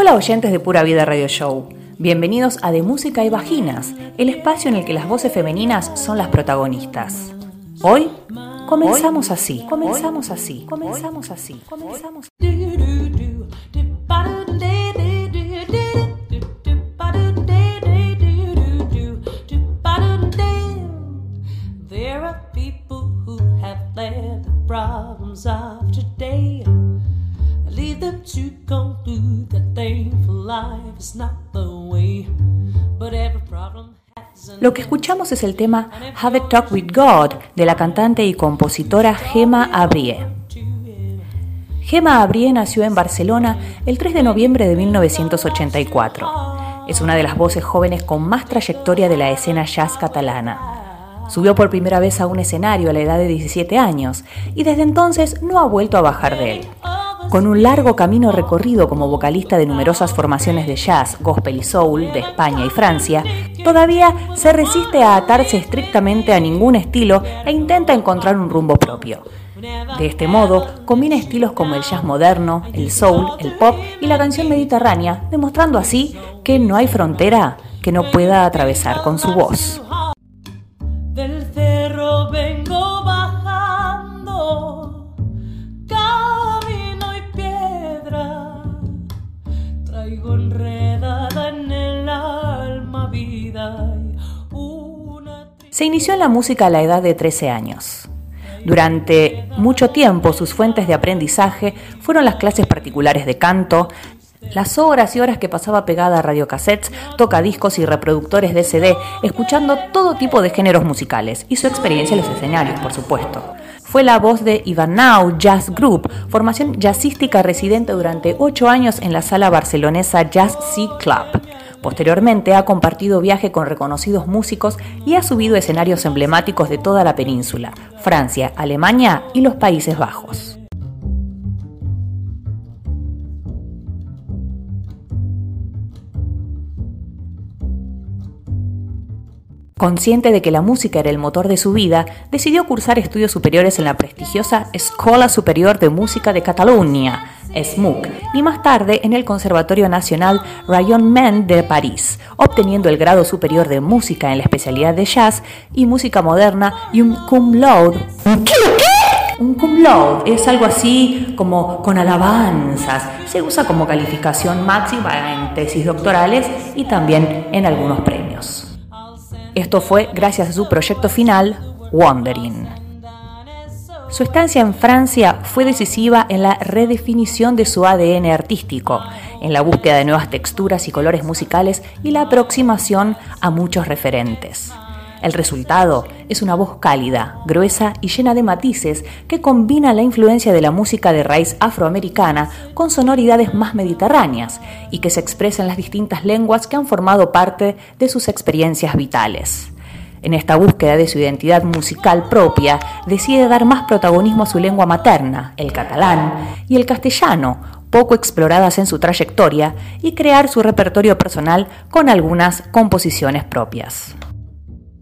Hola oyentes de Pura Vida Radio Show. Bienvenidos a De Música y Vaginas, el espacio en el que las voces femeninas son las protagonistas. Hoy comenzamos así, comenzamos así, comenzamos así, comenzamos There Lo que escuchamos es el tema Have a Talk with God de la cantante y compositora Gema Abrie. Gema Abrie nació en Barcelona el 3 de noviembre de 1984. Es una de las voces jóvenes con más trayectoria de la escena jazz catalana. Subió por primera vez a un escenario a la edad de 17 años y desde entonces no ha vuelto a bajar de él. Con un largo camino recorrido como vocalista de numerosas formaciones de jazz, gospel y soul de España y Francia, todavía se resiste a atarse estrictamente a ningún estilo e intenta encontrar un rumbo propio. De este modo, combina estilos como el jazz moderno, el soul, el pop y la canción mediterránea, demostrando así que no hay frontera que no pueda atravesar con su voz. Se inició en la música a la edad de 13 años. Durante mucho tiempo sus fuentes de aprendizaje fueron las clases particulares de canto, las horas y horas que pasaba pegada a radiocassettes, tocadiscos y reproductores de CD, escuchando todo tipo de géneros musicales y su experiencia en los escenarios, por supuesto. Fue la voz de Ivan Now Jazz Group, formación jazzística residente durante ocho años en la sala barcelonesa Jazz Sea Club. Posteriormente ha compartido viaje con reconocidos músicos y ha subido escenarios emblemáticos de toda la península, Francia, Alemania y los Países Bajos. Consciente de que la música era el motor de su vida, decidió cursar estudios superiores en la prestigiosa Escola Superior de Música de Cataluña, SMUC, y más tarde en el Conservatorio Nacional Rayon Men de París, obteniendo el grado superior de música en la especialidad de jazz y música moderna y un cum laude. ¿Un qué? Un cum laude es algo así como con alabanzas. Se usa como calificación máxima en tesis doctorales y también en algunos premios. Esto fue gracias a su proyecto final, Wandering. Su estancia en Francia fue decisiva en la redefinición de su ADN artístico, en la búsqueda de nuevas texturas y colores musicales y la aproximación a muchos referentes. El resultado es una voz cálida, gruesa y llena de matices que combina la influencia de la música de raíz afroamericana con sonoridades más mediterráneas y que se expresa en las distintas lenguas que han formado parte de sus experiencias vitales. En esta búsqueda de su identidad musical propia, decide dar más protagonismo a su lengua materna, el catalán, y el castellano, poco exploradas en su trayectoria, y crear su repertorio personal con algunas composiciones propias.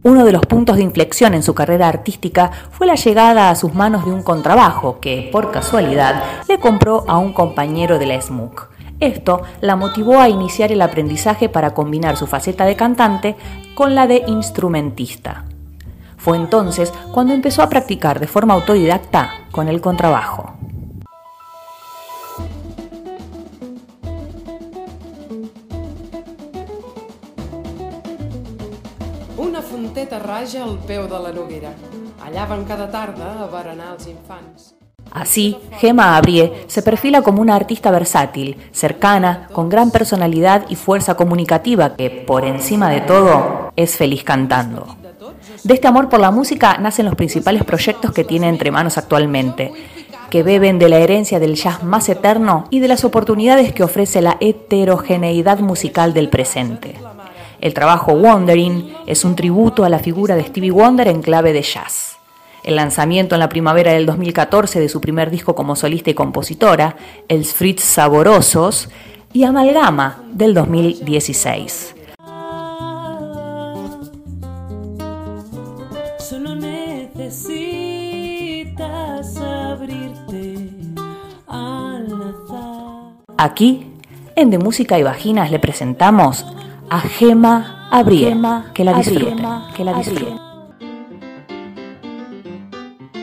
Uno de los puntos de inflexión en su carrera artística fue la llegada a sus manos de un contrabajo que, por casualidad, le compró a un compañero de la SMUC. Esto la motivó a iniciar el aprendizaje para combinar su faceta de cantante con la de instrumentista. Fue entonces cuando empezó a practicar de forma autodidacta con el contrabajo. Así, Gema Abrie se perfila como una artista versátil, cercana, con gran personalidad y fuerza comunicativa que, por encima de todo, es feliz cantando. De este amor por la música nacen los principales proyectos que tiene entre manos actualmente, que beben de la herencia del jazz más eterno y de las oportunidades que ofrece la heterogeneidad musical del presente. El trabajo Wandering es un tributo a la figura de Stevie Wonder en clave de jazz. El lanzamiento en la primavera del 2014 de su primer disco como solista y compositora, El Fritz Saborosos, y Amalgama del 2016. Solo necesitas abrirte al. Aquí En De Música y Vaginas le presentamos a Gema Abriel. que la disfruten. Que la disfruten.